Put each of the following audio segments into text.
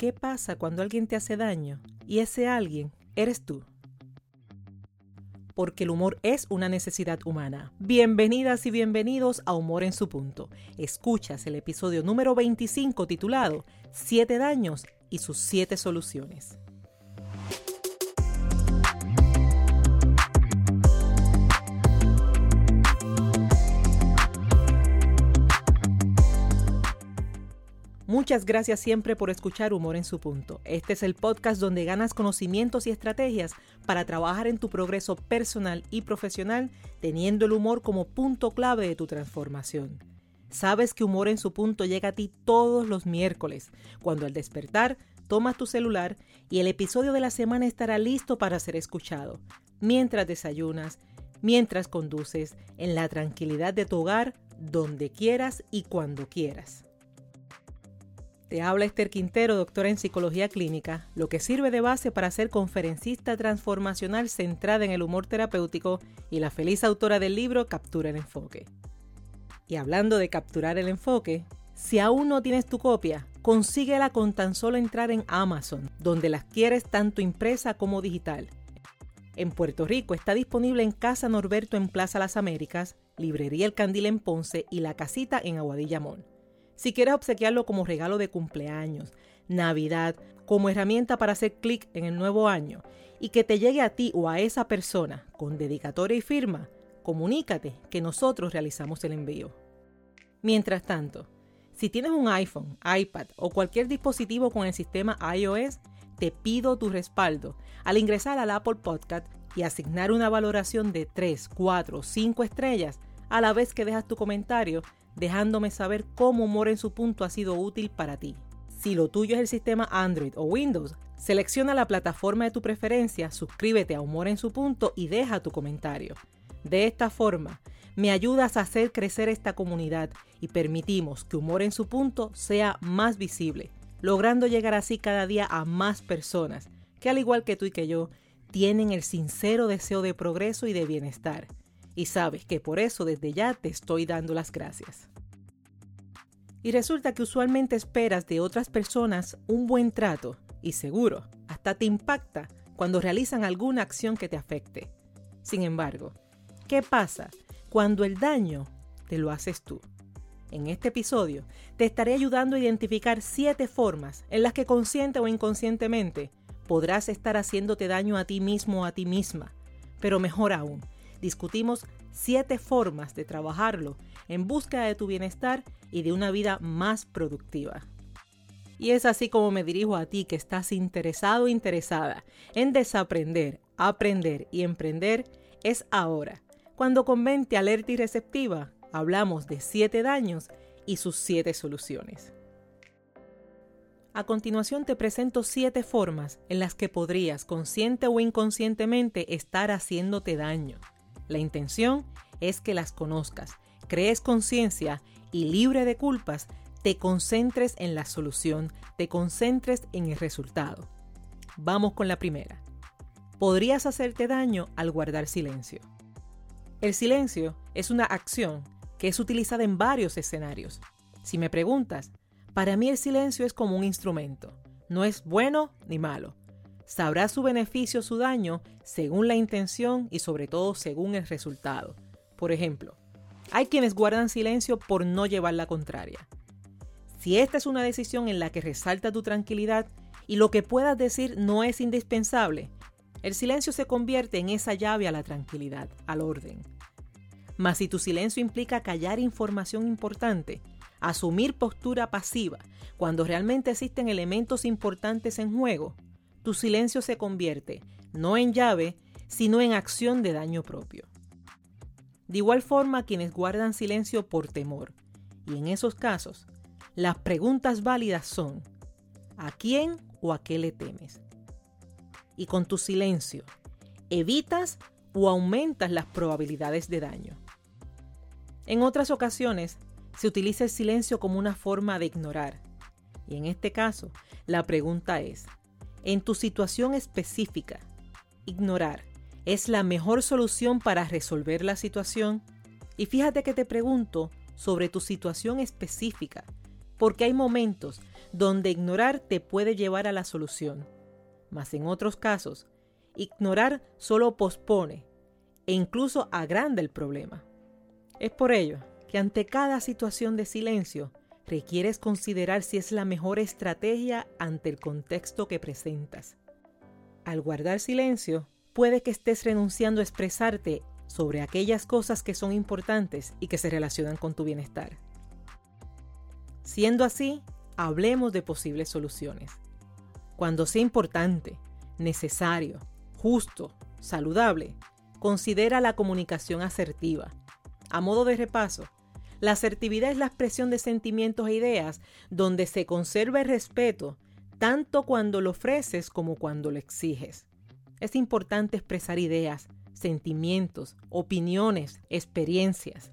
¿Qué pasa cuando alguien te hace daño y ese alguien eres tú? Porque el humor es una necesidad humana. Bienvenidas y bienvenidos a Humor en su punto. Escuchas el episodio número 25 titulado Siete daños y sus siete soluciones. Muchas gracias siempre por escuchar Humor en su punto. Este es el podcast donde ganas conocimientos y estrategias para trabajar en tu progreso personal y profesional, teniendo el humor como punto clave de tu transformación. Sabes que Humor en su punto llega a ti todos los miércoles, cuando al despertar tomas tu celular y el episodio de la semana estará listo para ser escuchado, mientras desayunas, mientras conduces, en la tranquilidad de tu hogar, donde quieras y cuando quieras. Te habla Esther Quintero, doctora en psicología clínica, lo que sirve de base para ser conferencista transformacional centrada en el humor terapéutico y la feliz autora del libro Captura el enfoque. Y hablando de capturar el enfoque, si aún no tienes tu copia, consíguela con tan solo entrar en Amazon, donde las quieres tanto impresa como digital. En Puerto Rico está disponible en Casa Norberto en Plaza Las Américas, Librería El Candil en Ponce y La Casita en Aguadilla. Si quieres obsequiarlo como regalo de cumpleaños, Navidad, como herramienta para hacer clic en el nuevo año y que te llegue a ti o a esa persona con dedicatoria y firma, comunícate que nosotros realizamos el envío. Mientras tanto, si tienes un iPhone, iPad o cualquier dispositivo con el sistema iOS, te pido tu respaldo al ingresar al Apple Podcast y asignar una valoración de 3, 4 o 5 estrellas a la vez que dejas tu comentario dejándome saber cómo Humor en su punto ha sido útil para ti. Si lo tuyo es el sistema Android o Windows, selecciona la plataforma de tu preferencia, suscríbete a Humor en su punto y deja tu comentario. De esta forma, me ayudas a hacer crecer esta comunidad y permitimos que Humor en su punto sea más visible, logrando llegar así cada día a más personas que al igual que tú y que yo, tienen el sincero deseo de progreso y de bienestar y sabes que por eso desde ya te estoy dando las gracias. Y resulta que usualmente esperas de otras personas un buen trato y seguro, hasta te impacta cuando realizan alguna acción que te afecte. Sin embargo, ¿qué pasa cuando el daño te lo haces tú? En este episodio te estaré ayudando a identificar siete formas en las que consciente o inconscientemente podrás estar haciéndote daño a ti mismo o a ti misma. Pero mejor aún, discutimos siete formas de trabajarlo en búsqueda de tu bienestar y de una vida más productiva. Y es así como me dirijo a ti que estás interesado o interesada en desaprender, aprender y emprender, es ahora. Cuando con mente alerta y receptiva hablamos de siete daños y sus siete soluciones. A continuación te presento siete formas en las que podrías consciente o inconscientemente estar haciéndote daño. La intención es que las conozcas, crees conciencia y libre de culpas, te concentres en la solución, te concentres en el resultado. Vamos con la primera. Podrías hacerte daño al guardar silencio. El silencio es una acción que es utilizada en varios escenarios. Si me preguntas, para mí el silencio es como un instrumento. No es bueno ni malo sabrá su beneficio o su daño según la intención y sobre todo según el resultado. Por ejemplo, hay quienes guardan silencio por no llevar la contraria. Si esta es una decisión en la que resalta tu tranquilidad y lo que puedas decir no es indispensable, el silencio se convierte en esa llave a la tranquilidad, al orden. Mas si tu silencio implica callar información importante, asumir postura pasiva, cuando realmente existen elementos importantes en juego, tu silencio se convierte no en llave, sino en acción de daño propio. De igual forma, quienes guardan silencio por temor. Y en esos casos, las preguntas válidas son, ¿a quién o a qué le temes? Y con tu silencio, ¿evitas o aumentas las probabilidades de daño? En otras ocasiones, se utiliza el silencio como una forma de ignorar. Y en este caso, la pregunta es, en tu situación específica. Ignorar es la mejor solución para resolver la situación. Y fíjate que te pregunto sobre tu situación específica. porque hay momentos donde ignorar te puede llevar a la solución, mas en otros casos, ignorar solo pospone e incluso agranda el problema. Es por ello que ante cada situación de silencio requieres considerar si es la mejor estrategia ante el contexto que presentas. Al guardar silencio, puede que estés renunciando a expresarte sobre aquellas cosas que son importantes y que se relacionan con tu bienestar. Siendo así, hablemos de posibles soluciones. Cuando sea importante, necesario, justo, saludable, considera la comunicación asertiva. A modo de repaso, la asertividad es la expresión de sentimientos e ideas donde se conserva el respeto tanto cuando lo ofreces como cuando lo exiges. Es importante expresar ideas, sentimientos, opiniones, experiencias.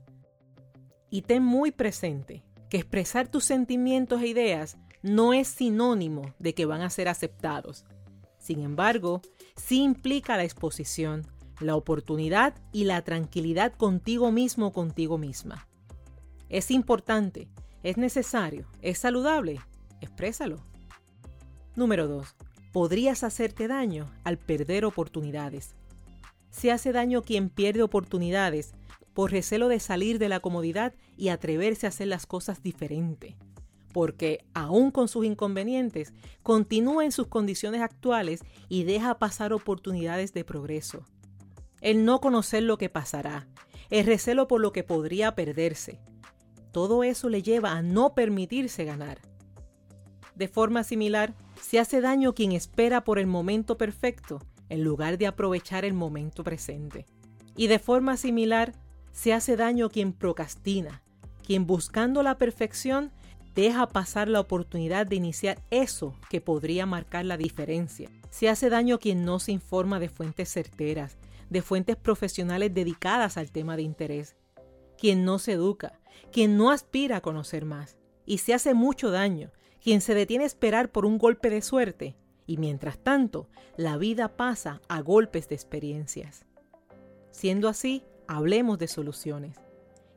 Y ten muy presente que expresar tus sentimientos e ideas no es sinónimo de que van a ser aceptados. Sin embargo, sí implica la exposición, la oportunidad y la tranquilidad contigo mismo o contigo misma. Es importante, es necesario, es saludable, exprésalo. Número 2. Podrías hacerte daño al perder oportunidades. Se hace daño quien pierde oportunidades por recelo de salir de la comodidad y atreverse a hacer las cosas diferente. Porque, aún con sus inconvenientes, continúa en sus condiciones actuales y deja pasar oportunidades de progreso. El no conocer lo que pasará, el recelo por lo que podría perderse, todo eso le lleva a no permitirse ganar. De forma similar, se hace daño quien espera por el momento perfecto en lugar de aprovechar el momento presente. Y de forma similar, se hace daño quien procrastina, quien buscando la perfección deja pasar la oportunidad de iniciar eso que podría marcar la diferencia. Se hace daño quien no se informa de fuentes certeras, de fuentes profesionales dedicadas al tema de interés, quien no se educa, quien no aspira a conocer más, y se hace mucho daño, quien se detiene a esperar por un golpe de suerte, y mientras tanto, la vida pasa a golpes de experiencias. Siendo así, hablemos de soluciones.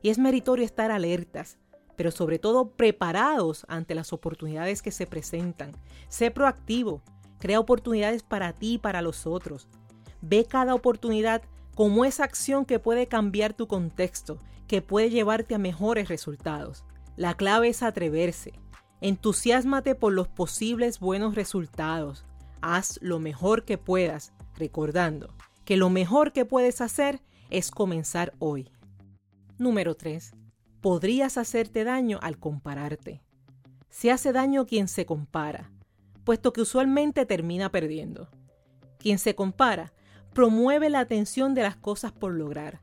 Y es meritorio estar alertas, pero sobre todo preparados ante las oportunidades que se presentan. Sé proactivo, crea oportunidades para ti y para los otros. Ve cada oportunidad como esa acción que puede cambiar tu contexto, que puede llevarte a mejores resultados. La clave es atreverse. Entusiasmate por los posibles buenos resultados. Haz lo mejor que puedas, recordando que lo mejor que puedes hacer es comenzar hoy. Número 3. Podrías hacerte daño al compararte. Se hace daño quien se compara, puesto que usualmente termina perdiendo. Quien se compara promueve la atención de las cosas por lograr,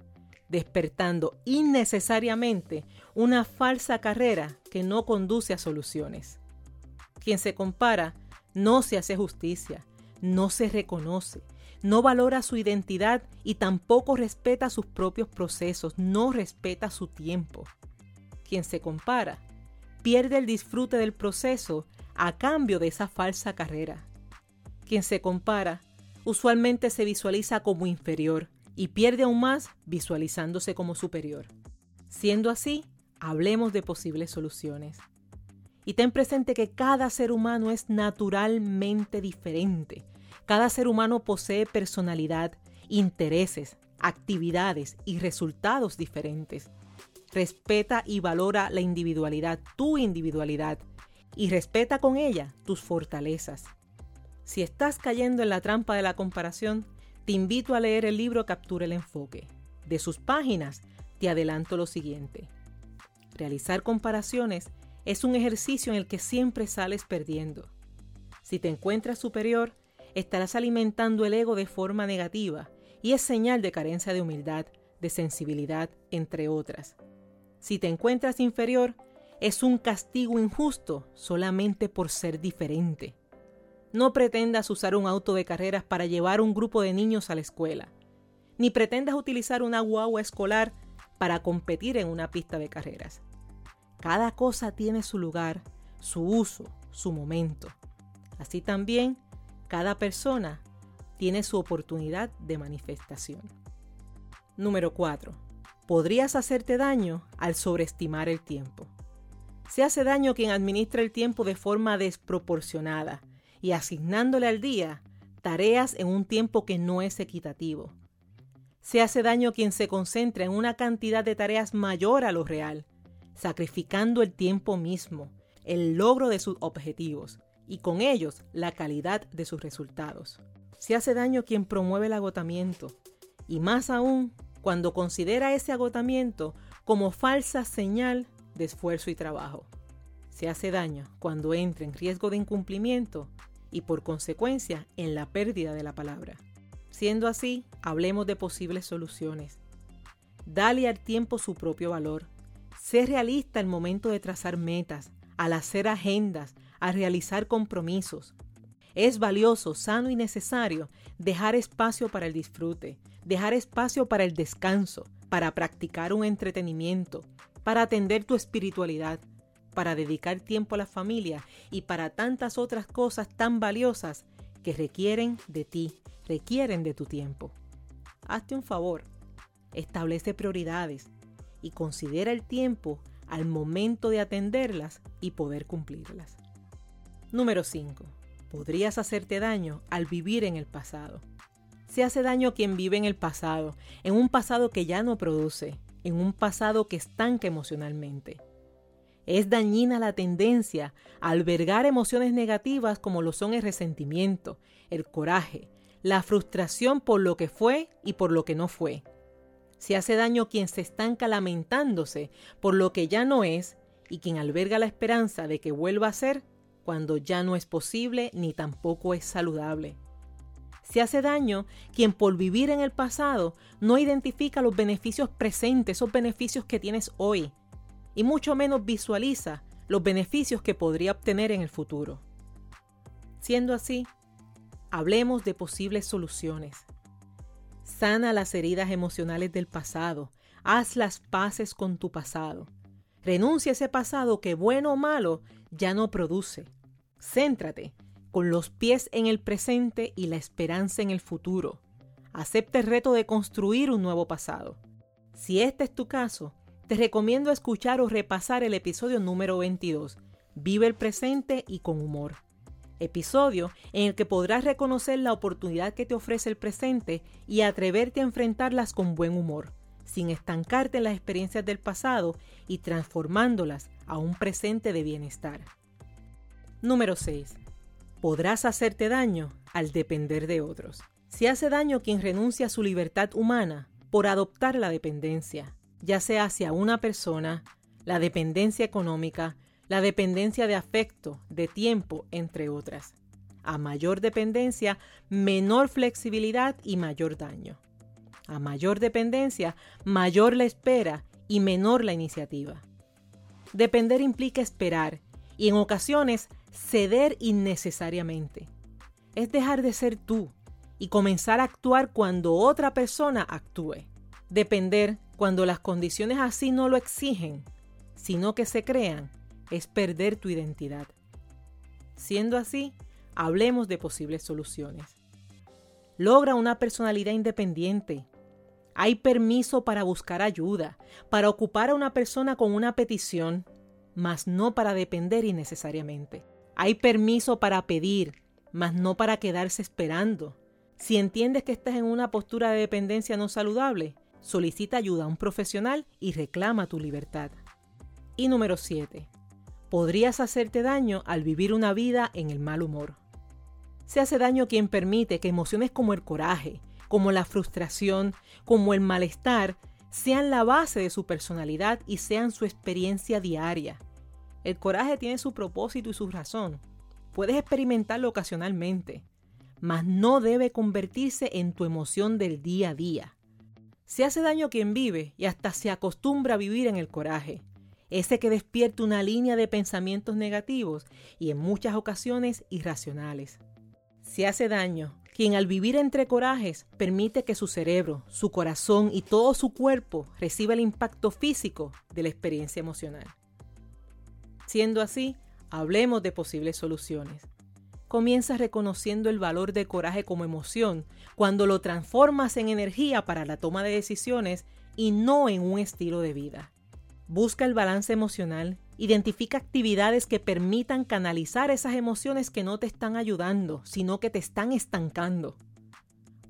despertando innecesariamente una falsa carrera que no conduce a soluciones. Quien se compara no se hace justicia, no se reconoce, no valora su identidad y tampoco respeta sus propios procesos, no respeta su tiempo. Quien se compara pierde el disfrute del proceso a cambio de esa falsa carrera. Quien se compara usualmente se visualiza como inferior y pierde aún más visualizándose como superior. Siendo así, hablemos de posibles soluciones. Y ten presente que cada ser humano es naturalmente diferente cada ser humano posee personalidad, intereses, actividades y resultados diferentes. Respeta y valora la individualidad, tu individualidad, y respeta con ella tus fortalezas. Si estás cayendo en la trampa de la comparación, te invito a leer el libro Captura el Enfoque. De sus páginas te adelanto lo siguiente. Realizar comparaciones es un ejercicio en el que siempre sales perdiendo. Si te encuentras superior, estarás alimentando el ego de forma negativa y es señal de carencia de humildad, de sensibilidad, entre otras. Si te encuentras inferior, es un castigo injusto solamente por ser diferente. No pretendas usar un auto de carreras para llevar un grupo de niños a la escuela, ni pretendas utilizar una guagua escolar para competir en una pista de carreras. Cada cosa tiene su lugar, su uso, su momento. Así también cada persona tiene su oportunidad de manifestación. Número 4. Podrías hacerte daño al sobreestimar el tiempo. Se hace daño quien administra el tiempo de forma desproporcionada y asignándole al día tareas en un tiempo que no es equitativo. Se hace daño quien se concentra en una cantidad de tareas mayor a lo real, sacrificando el tiempo mismo, el logro de sus objetivos y con ellos la calidad de sus resultados. Se hace daño quien promueve el agotamiento y más aún cuando considera ese agotamiento como falsa señal de esfuerzo y trabajo. Se hace daño cuando entra en riesgo de incumplimiento y por consecuencia en la pérdida de la palabra. Siendo así, hablemos de posibles soluciones. Dale al tiempo su propio valor. Sé realista al momento de trazar metas, al hacer agendas, a realizar compromisos. Es valioso, sano y necesario dejar espacio para el disfrute, dejar espacio para el descanso, para practicar un entretenimiento, para atender tu espiritualidad, para dedicar tiempo a la familia y para tantas otras cosas tan valiosas que requieren de ti, requieren de tu tiempo. Hazte un favor, establece prioridades y considera el tiempo al momento de atenderlas y poder cumplirlas. Número 5. Podrías hacerte daño al vivir en el pasado. Se hace daño quien vive en el pasado, en un pasado que ya no produce, en un pasado que estanca emocionalmente. Es dañina la tendencia a albergar emociones negativas como lo son el resentimiento, el coraje, la frustración por lo que fue y por lo que no fue. Se hace daño quien se estanca lamentándose por lo que ya no es y quien alberga la esperanza de que vuelva a ser cuando ya no es posible ni tampoco es saludable. Se hace daño quien por vivir en el pasado no identifica los beneficios presentes, esos beneficios que tienes hoy, y mucho menos visualiza los beneficios que podría obtener en el futuro. Siendo así, hablemos de posibles soluciones. Sana las heridas emocionales del pasado, haz las paces con tu pasado. Renuncia a ese pasado que, bueno o malo, ya no produce. Céntrate con los pies en el presente y la esperanza en el futuro. Acepta el reto de construir un nuevo pasado. Si este es tu caso, te recomiendo escuchar o repasar el episodio número 22, Vive el presente y con humor. Episodio en el que podrás reconocer la oportunidad que te ofrece el presente y atreverte a enfrentarlas con buen humor, sin estancarte en las experiencias del pasado y transformándolas a un presente de bienestar. Número 6. Podrás hacerte daño al depender de otros. Se hace daño quien renuncia a su libertad humana por adoptar la dependencia, ya sea hacia una persona, la dependencia económica, la dependencia de afecto, de tiempo, entre otras. A mayor dependencia, menor flexibilidad y mayor daño. A mayor dependencia, mayor la espera y menor la iniciativa. Depender implica esperar y en ocasiones ceder innecesariamente. Es dejar de ser tú y comenzar a actuar cuando otra persona actúe. Depender cuando las condiciones así no lo exigen, sino que se crean, es perder tu identidad. Siendo así, hablemos de posibles soluciones. Logra una personalidad independiente. Hay permiso para buscar ayuda, para ocupar a una persona con una petición, mas no para depender innecesariamente. Hay permiso para pedir, mas no para quedarse esperando. Si entiendes que estás en una postura de dependencia no saludable, solicita ayuda a un profesional y reclama tu libertad. Y número 7. Podrías hacerte daño al vivir una vida en el mal humor. Se hace daño quien permite que emociones como el coraje, como la frustración, como el malestar, sean la base de su personalidad y sean su experiencia diaria. El coraje tiene su propósito y su razón. Puedes experimentarlo ocasionalmente, mas no debe convertirse en tu emoción del día a día. Se hace daño quien vive y hasta se acostumbra a vivir en el coraje, ese que despierta una línea de pensamientos negativos y en muchas ocasiones irracionales. Se hace daño quien al vivir entre corajes permite que su cerebro, su corazón y todo su cuerpo reciba el impacto físico de la experiencia emocional. Siendo así, hablemos de posibles soluciones. Comienza reconociendo el valor del coraje como emoción cuando lo transformas en energía para la toma de decisiones y no en un estilo de vida. Busca el balance emocional Identifica actividades que permitan canalizar esas emociones que no te están ayudando, sino que te están estancando.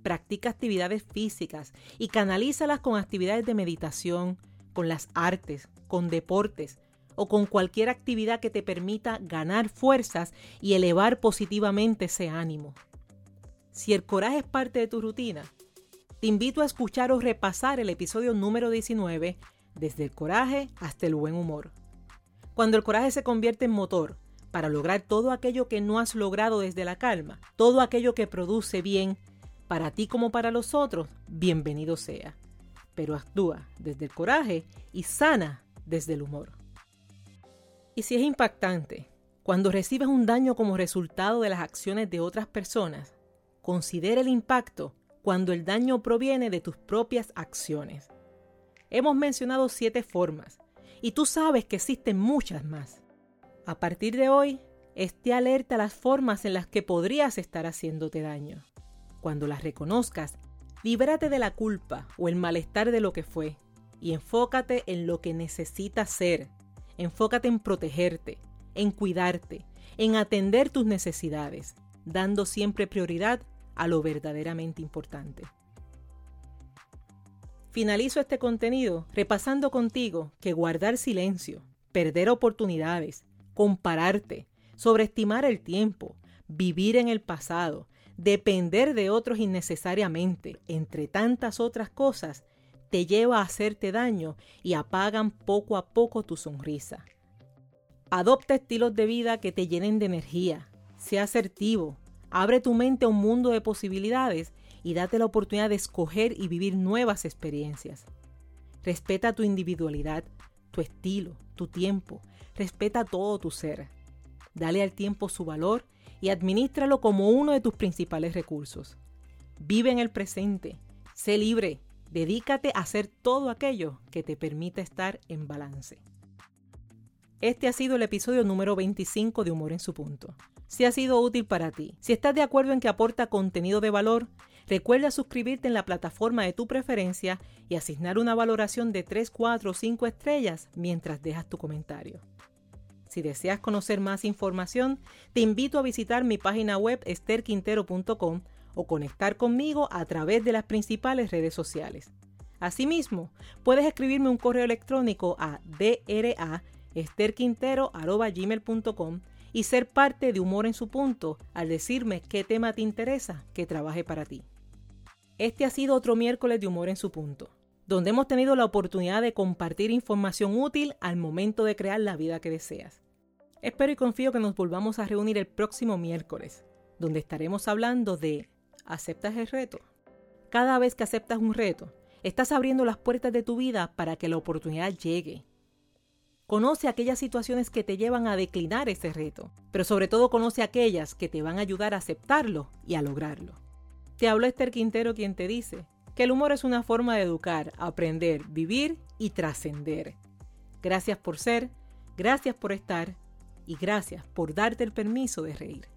Practica actividades físicas y canalízalas con actividades de meditación, con las artes, con deportes o con cualquier actividad que te permita ganar fuerzas y elevar positivamente ese ánimo. Si el coraje es parte de tu rutina, te invito a escuchar o repasar el episodio número 19, desde el coraje hasta el buen humor. Cuando el coraje se convierte en motor para lograr todo aquello que no has logrado desde la calma, todo aquello que produce bien para ti como para los otros, bienvenido sea. Pero actúa desde el coraje y sana desde el humor. Y si es impactante, cuando recibes un daño como resultado de las acciones de otras personas, considera el impacto cuando el daño proviene de tus propias acciones. Hemos mencionado siete formas y tú sabes que existen muchas más. A partir de hoy, esté alerta a las formas en las que podrías estar haciéndote daño. Cuando las reconozcas, libérate de la culpa o el malestar de lo que fue y enfócate en lo que necesitas ser. Enfócate en protegerte, en cuidarte, en atender tus necesidades, dando siempre prioridad a lo verdaderamente importante. Finalizo este contenido repasando contigo que guardar silencio, perder oportunidades, compararte, sobreestimar el tiempo, vivir en el pasado, depender de otros innecesariamente, entre tantas otras cosas, te lleva a hacerte daño y apagan poco a poco tu sonrisa. Adopta estilos de vida que te llenen de energía, sea asertivo, abre tu mente a un mundo de posibilidades y date la oportunidad de escoger y vivir nuevas experiencias. Respeta tu individualidad, tu estilo, tu tiempo, respeta todo tu ser. Dale al tiempo su valor y administralo como uno de tus principales recursos. Vive en el presente, sé libre, dedícate a hacer todo aquello que te permita estar en balance. Este ha sido el episodio número 25 de Humor en su punto. Si ha sido útil para ti, si estás de acuerdo en que aporta contenido de valor, Recuerda suscribirte en la plataforma de tu preferencia y asignar una valoración de 3, 4 o 5 estrellas mientras dejas tu comentario. Si deseas conocer más información, te invito a visitar mi página web esterquintero.com o conectar conmigo a través de las principales redes sociales. Asimismo, puedes escribirme un correo electrónico a draesterquintero.com y ser parte de Humor en su punto al decirme qué tema te interesa que trabaje para ti. Este ha sido otro miércoles de humor en su punto, donde hemos tenido la oportunidad de compartir información útil al momento de crear la vida que deseas. Espero y confío que nos volvamos a reunir el próximo miércoles, donde estaremos hablando de ¿aceptas el reto? Cada vez que aceptas un reto, estás abriendo las puertas de tu vida para que la oportunidad llegue. Conoce aquellas situaciones que te llevan a declinar ese reto, pero sobre todo conoce aquellas que te van a ayudar a aceptarlo y a lograrlo. Te habla Esther Quintero quien te dice que el humor es una forma de educar, aprender, vivir y trascender. Gracias por ser, gracias por estar y gracias por darte el permiso de reír.